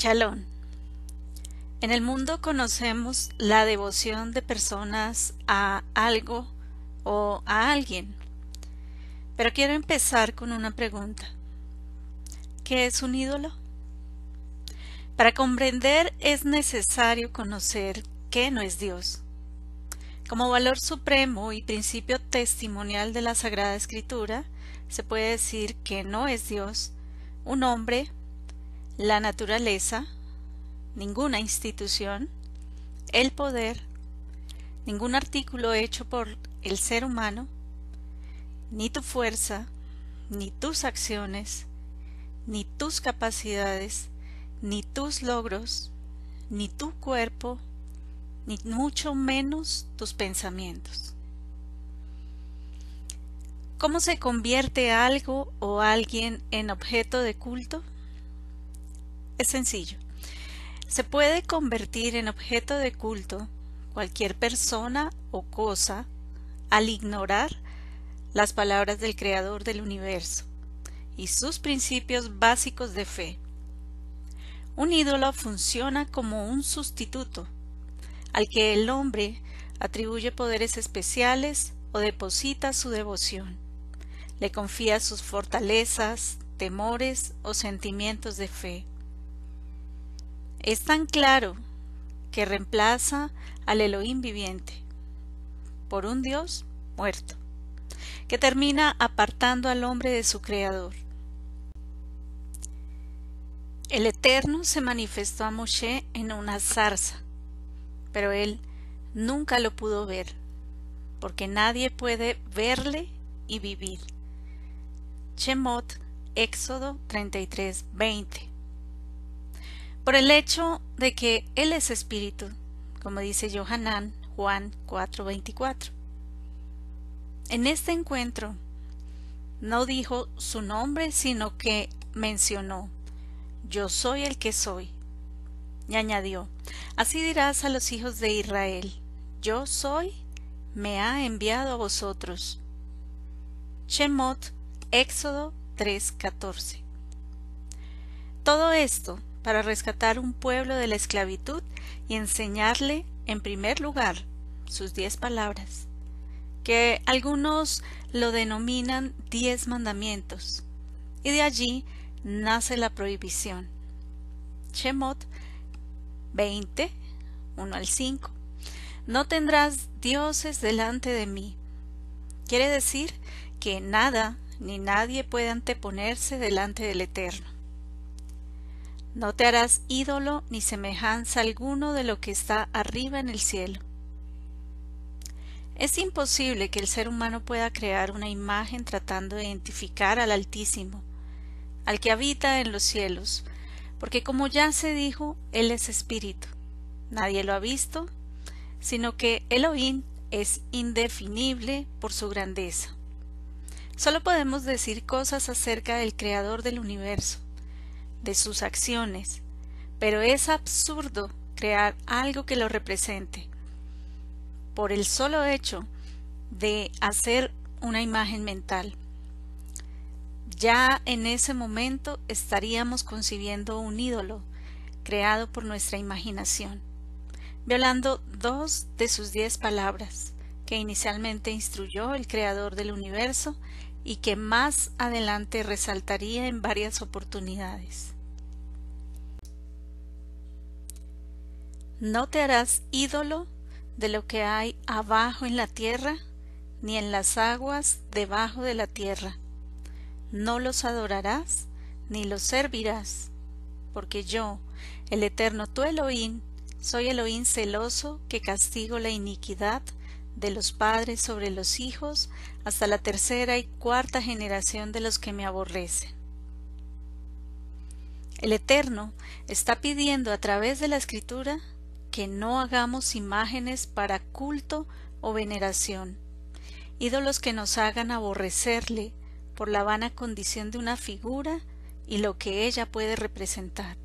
Chalón. En el mundo conocemos la devoción de personas a algo o a alguien. Pero quiero empezar con una pregunta. ¿Qué es un ídolo? Para comprender es necesario conocer qué no es Dios. Como valor supremo y principio testimonial de la Sagrada Escritura, se puede decir que no es Dios, un hombre, la naturaleza, ninguna institución, el poder, ningún artículo hecho por el ser humano, ni tu fuerza, ni tus acciones, ni tus capacidades, ni tus logros, ni tu cuerpo, ni mucho menos tus pensamientos. ¿Cómo se convierte algo o alguien en objeto de culto? Es sencillo. Se puede convertir en objeto de culto cualquier persona o cosa al ignorar las palabras del Creador del universo y sus principios básicos de fe. Un ídolo funciona como un sustituto al que el hombre atribuye poderes especiales o deposita su devoción. Le confía sus fortalezas, temores o sentimientos de fe. Es tan claro que reemplaza al Elohim viviente por un Dios muerto, que termina apartando al hombre de su Creador. El Eterno se manifestó a Moshe en una zarza, pero él nunca lo pudo ver, porque nadie puede verle y vivir. Shemot, Éxodo 33, 20. Por el hecho de que Él es espíritu, como dice Johanán, Juan 4:24. En este encuentro no dijo su nombre, sino que mencionó yo soy el que soy. Y añadió, Así dirás a los hijos de Israel, Yo soy, me ha enviado a vosotros. Shemot, Éxodo 3:14. Todo esto para rescatar un pueblo de la esclavitud y enseñarle, en primer lugar, sus diez palabras, que algunos lo denominan diez mandamientos, y de allí nace la prohibición. Shemot 20, 1 al 5. No tendrás dioses delante de mí. Quiere decir que nada ni nadie puede anteponerse delante del Eterno. No te harás ídolo ni semejanza alguno de lo que está arriba en el cielo. Es imposible que el ser humano pueda crear una imagen tratando de identificar al Altísimo, al que habita en los cielos, porque como ya se dijo, Él es espíritu. Nadie lo ha visto, sino que Elohim es indefinible por su grandeza. Solo podemos decir cosas acerca del Creador del universo, de sus acciones, pero es absurdo crear algo que lo represente, por el solo hecho de hacer una imagen mental. Ya en ese momento estaríamos concibiendo un ídolo creado por nuestra imaginación, violando dos de sus diez palabras que inicialmente instruyó el Creador del universo y que más adelante resaltaría en varias oportunidades. No te harás ídolo de lo que hay abajo en la tierra, ni en las aguas debajo de la tierra, no los adorarás ni los servirás, porque yo, el eterno tu Elohim, soy Elohim celoso que castigo la iniquidad de los padres sobre los hijos hasta la tercera y cuarta generación de los que me aborrecen. El Eterno está pidiendo a través de la Escritura que no hagamos imágenes para culto o veneración, ídolos que nos hagan aborrecerle por la vana condición de una figura y lo que ella puede representar.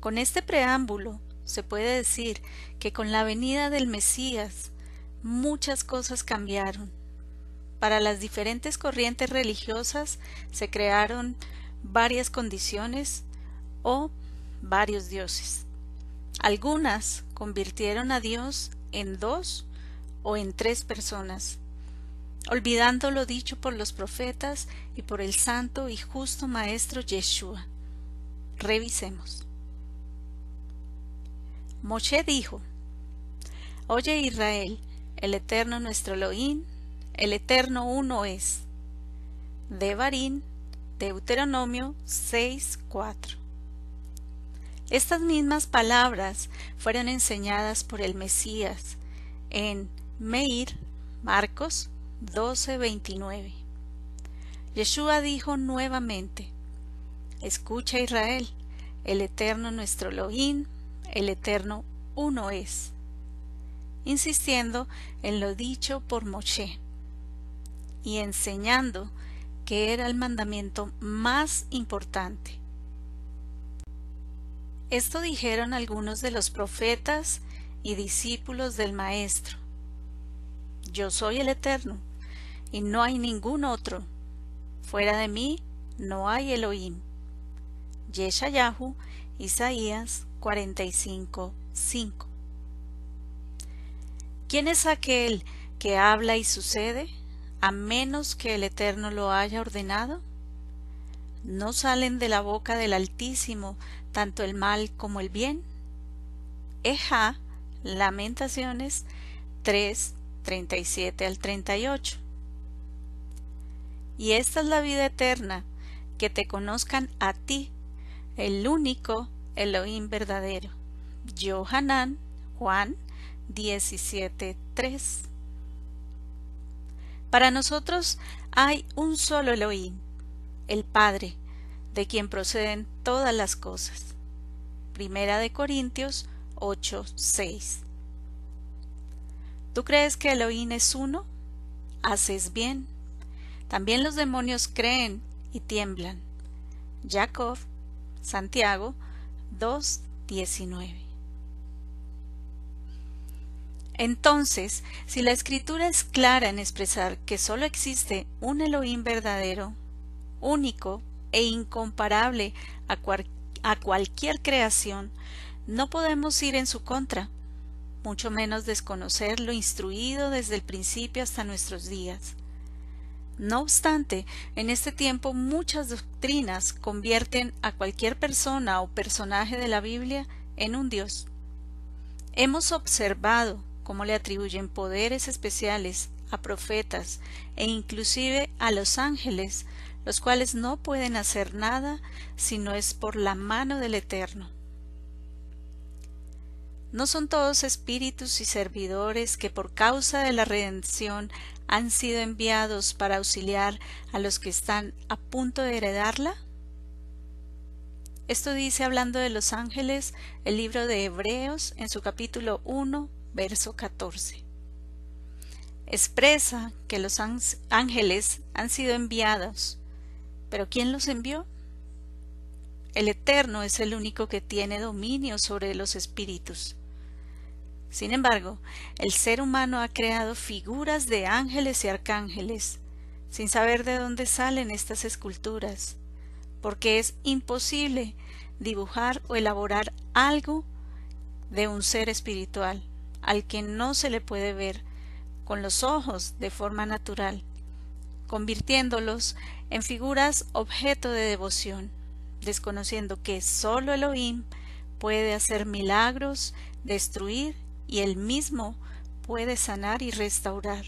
Con este preámbulo se puede decir que con la venida del Mesías muchas cosas cambiaron. Para las diferentes corrientes religiosas se crearon varias condiciones o varios dioses. Algunas convirtieron a Dios en dos o en tres personas, olvidando lo dicho por los profetas y por el santo y justo Maestro Yeshua. Revisemos. Moshe dijo, Oye Israel, el Eterno nuestro Elohim, el Eterno uno es. Devarim, Deuteronomio 6.4. Estas mismas palabras fueron enseñadas por el Mesías en Meir, Marcos 12:29. Yeshua dijo nuevamente, Escucha Israel, el Eterno nuestro Elohim, el Eterno uno es, insistiendo en lo dicho por Moshe y enseñando que era el mandamiento más importante. Esto dijeron algunos de los profetas y discípulos del Maestro. Yo soy el Eterno, y no hay ningún otro. Fuera de mí no hay Elohim. Yeshayahu, Isaías 45, 5. ¿Quién es aquel que habla y sucede, a menos que el Eterno lo haya ordenado? ¿No salen de la boca del Altísimo tanto el mal como el bien? Eja, Lamentaciones 3, 37 al 38. Y esta es la vida eterna, que te conozcan a ti, el único Elohim verdadero. Johanan, Juan 17:3. Para nosotros hay un solo Elohim, el Padre, de quien proceden todas las cosas. Primera de Corintios 8:6. ¿Tú crees que Elohim es uno? Haces bien. También los demonios creen y tiemblan. Jacob, Santiago 2:19. Entonces, si la escritura es clara en expresar que sólo existe un Elohim verdadero, único e incomparable a, a cualquier creación, no podemos ir en su contra, mucho menos desconocer lo instruido desde el principio hasta nuestros días. No obstante, en este tiempo muchas doctrinas convierten a cualquier persona o personaje de la Biblia en un Dios. Hemos observado cómo le atribuyen poderes especiales a profetas e inclusive a los ángeles, los cuales no pueden hacer nada si no es por la mano del Eterno. ¿No son todos espíritus y servidores que por causa de la redención han sido enviados para auxiliar a los que están a punto de heredarla? Esto dice hablando de los ángeles el libro de Hebreos en su capítulo 1, verso 14. Expresa que los ángeles han sido enviados, pero ¿quién los envió? El Eterno es el único que tiene dominio sobre los espíritus. Sin embargo, el ser humano ha creado figuras de ángeles y arcángeles, sin saber de dónde salen estas esculturas, porque es imposible dibujar o elaborar algo de un ser espiritual, al que no se le puede ver con los ojos de forma natural, convirtiéndolos en figuras objeto de devoción, desconociendo que sólo Elohim puede hacer milagros, destruir y él mismo puede sanar y restaurar.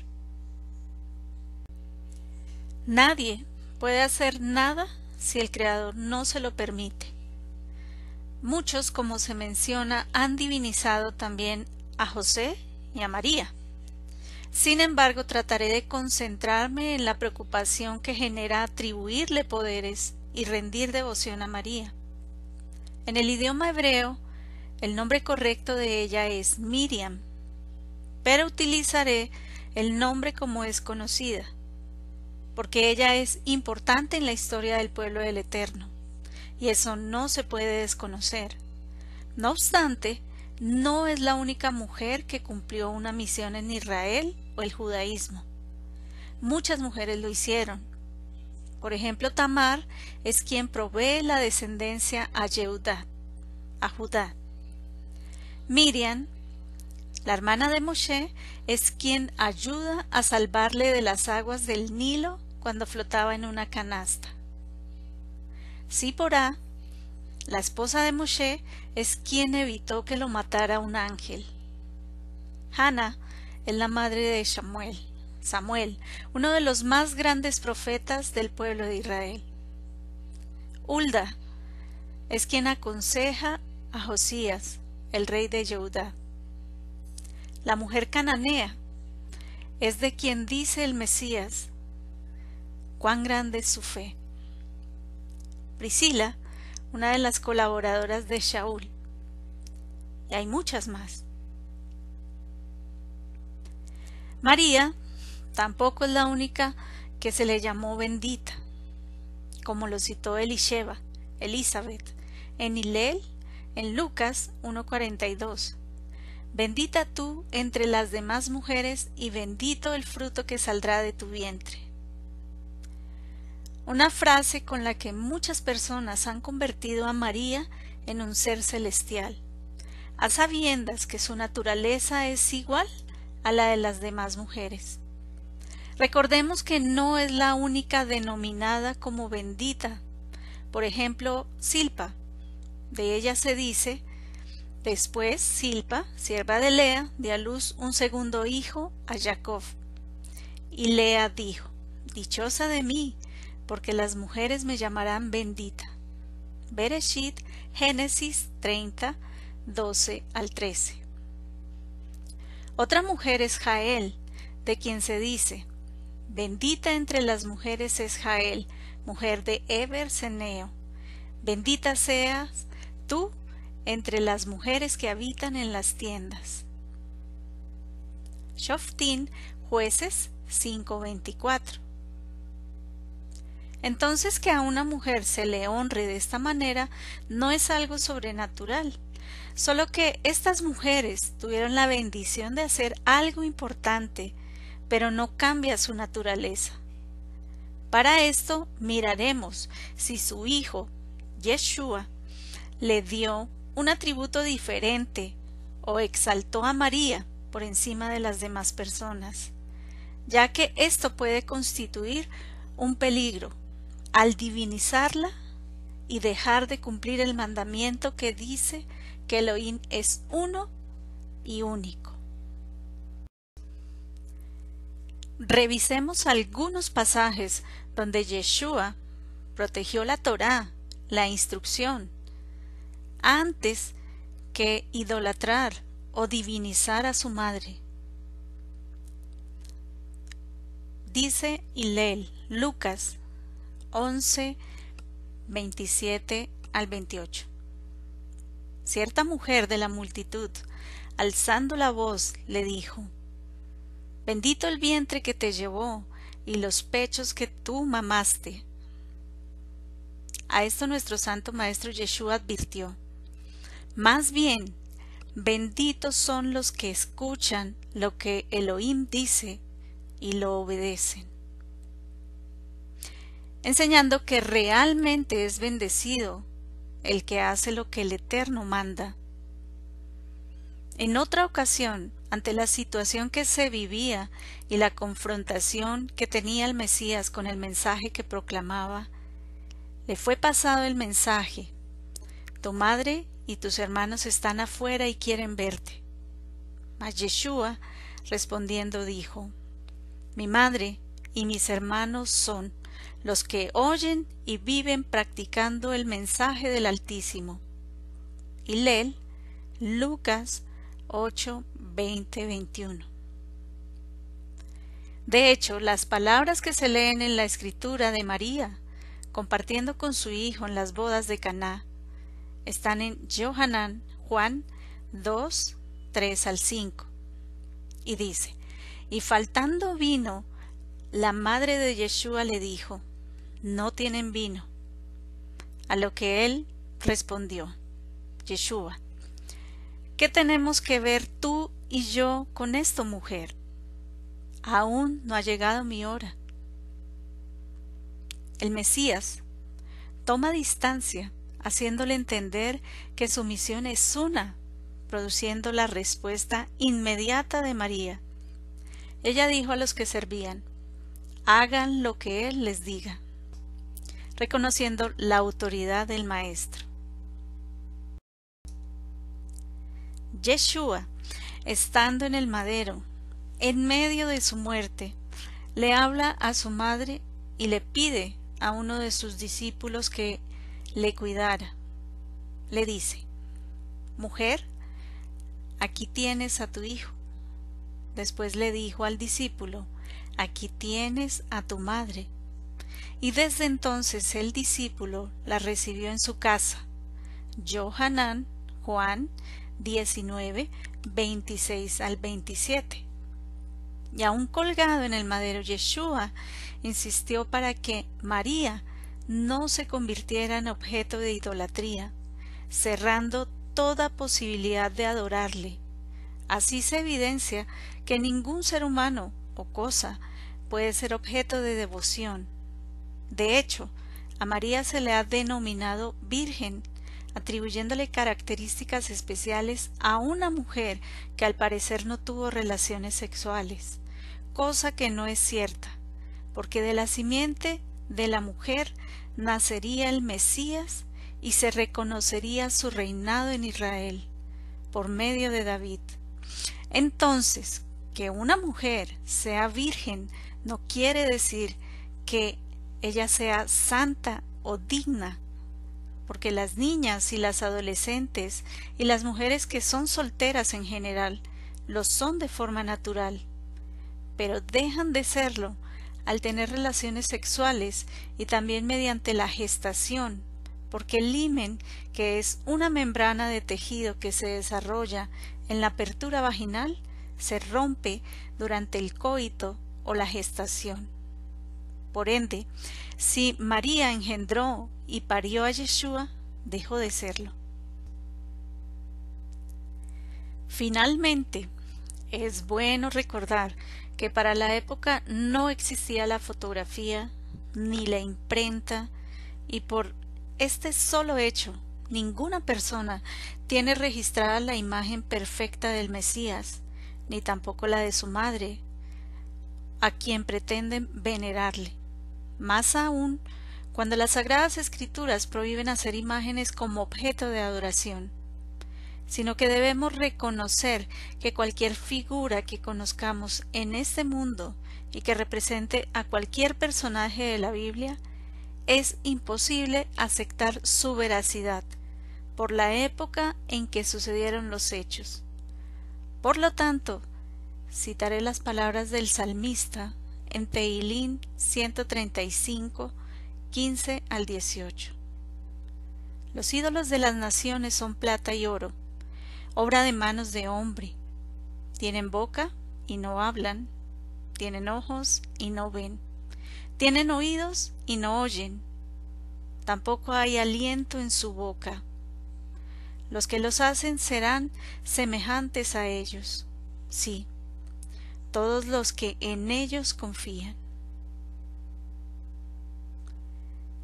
Nadie puede hacer nada si el Creador no se lo permite. Muchos, como se menciona, han divinizado también a José y a María. Sin embargo, trataré de concentrarme en la preocupación que genera atribuirle poderes y rendir devoción a María. En el idioma hebreo, el nombre correcto de ella es Miriam, pero utilizaré el nombre como es conocida, porque ella es importante en la historia del pueblo del Eterno, y eso no se puede desconocer. No obstante, no es la única mujer que cumplió una misión en Israel o el judaísmo. Muchas mujeres lo hicieron. Por ejemplo, Tamar es quien provee la descendencia a Judá. Miriam, la hermana de Moshe, es quien ayuda a salvarle de las aguas del Nilo cuando flotaba en una canasta. Sipora, la esposa de Moshe, es quien evitó que lo matara un ángel. Hannah es la madre de Samuel, Samuel, uno de los más grandes profetas del pueblo de Israel. Hulda es quien aconseja a Josías, el rey de Judá. La mujer cananea es de quien dice el Mesías, cuán grande es su fe. Priscila, una de las colaboradoras de Shaul. Y hay muchas más. María tampoco es la única que se le llamó bendita, como lo citó Elisheva, Elizabeth, en Hilel, en Lucas 1.42. Bendita tú entre las demás mujeres y bendito el fruto que saldrá de tu vientre. Una frase con la que muchas personas han convertido a María en un ser celestial, a sabiendas que su naturaleza es igual a la de las demás mujeres. Recordemos que no es la única denominada como bendita. Por ejemplo, Silpa. De ella se dice Después Silpa, sierva de Lea, dio a luz un segundo hijo a Jacob. Y Lea dijo, Dichosa de mí, porque las mujeres me llamarán bendita. Bereshit, Génesis 30, 12 al 13. Otra mujer es Jael, de quien se dice, Bendita entre las mujeres es Jael, mujer de Eber Seneo. Bendita seas tú entre las mujeres que habitan en las tiendas. Shoftin, jueces 5:24. Entonces que a una mujer se le honre de esta manera no es algo sobrenatural, solo que estas mujeres tuvieron la bendición de hacer algo importante, pero no cambia su naturaleza. Para esto miraremos si su hijo, Yeshua, le dio un atributo diferente o exaltó a María por encima de las demás personas, ya que esto puede constituir un peligro al divinizarla y dejar de cumplir el mandamiento que dice que Elohim es uno y único. Revisemos algunos pasajes donde Yeshua protegió la Torá, la instrucción, antes que idolatrar o divinizar a su madre. Dice Hilel, Lucas 11, 27 al 28. Cierta mujer de la multitud, alzando la voz, le dijo, Bendito el vientre que te llevó y los pechos que tú mamaste. A esto nuestro santo maestro Yeshua advirtió, más bien, benditos son los que escuchan lo que Elohim dice y lo obedecen. Enseñando que realmente es bendecido el que hace lo que el Eterno manda. En otra ocasión, ante la situación que se vivía y la confrontación que tenía el Mesías con el mensaje que proclamaba, le fue pasado el mensaje, Tu madre y tus hermanos están afuera y quieren verte. Mas Yeshua, respondiendo, dijo, Mi madre y mis hermanos son los que oyen y viven practicando el mensaje del Altísimo. Y Lel, Lucas 8, 20, 21. De hecho, las palabras que se leen en la escritura de María, compartiendo con su hijo en las bodas de Caná, están en Johanan, Juan 2, 3 al 5. Y dice, y faltando vino, la madre de Yeshua le dijo, no tienen vino. A lo que él respondió, Yeshua, ¿qué tenemos que ver tú y yo con esto, mujer? Aún no ha llegado mi hora. el Mesías, toma distancia, haciéndole entender que su misión es una, produciendo la respuesta inmediata de María. Ella dijo a los que servían, hagan lo que Él les diga, reconociendo la autoridad del Maestro. Yeshua, estando en el madero, en medio de su muerte, le habla a su madre y le pide a uno de sus discípulos que le cuidara. Le dice, Mujer, aquí tienes a tu hijo. Después le dijo al discípulo, Aquí tienes a tu madre. Y desde entonces el discípulo la recibió en su casa. Johanán, Juan 19, 26 al 27. Y aún colgado en el madero Yeshua insistió para que María no se convirtiera en objeto de idolatría, cerrando toda posibilidad de adorarle. Así se evidencia que ningún ser humano o cosa puede ser objeto de devoción. De hecho, a María se le ha denominado Virgen, atribuyéndole características especiales a una mujer que al parecer no tuvo relaciones sexuales, cosa que no es cierta, porque de la simiente de la mujer nacería el Mesías y se reconocería su reinado en Israel por medio de David. Entonces, que una mujer sea virgen no quiere decir que ella sea santa o digna, porque las niñas y las adolescentes y las mujeres que son solteras en general lo son de forma natural, pero dejan de serlo al tener relaciones sexuales y también mediante la gestación, porque el limen, que es una membrana de tejido que se desarrolla en la apertura vaginal, se rompe durante el coito o la gestación. Por ende, si María engendró y parió a Yeshua, dejó de serlo. Finalmente, es bueno recordar que para la época no existía la fotografía ni la imprenta y por este solo hecho ninguna persona tiene registrada la imagen perfecta del Mesías ni tampoco la de su madre, a quien pretenden venerarle. Más aún, cuando las sagradas escrituras prohíben hacer imágenes como objeto de adoración, sino que debemos reconocer que cualquier figura que conozcamos en este mundo y que represente a cualquier personaje de la Biblia, es imposible aceptar su veracidad por la época en que sucedieron los hechos. Por lo tanto, citaré las palabras del salmista en Teilín 135, 15 al 18. Los ídolos de las naciones son plata y oro, obra de manos de hombre. Tienen boca y no hablan, tienen ojos y no ven, tienen oídos y no oyen, tampoco hay aliento en su boca los que los hacen serán semejantes a ellos. Sí, todos los que en ellos confían.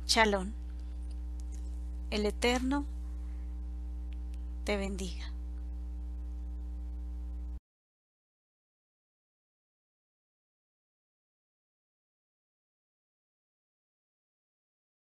Chalón. El Eterno te bendiga.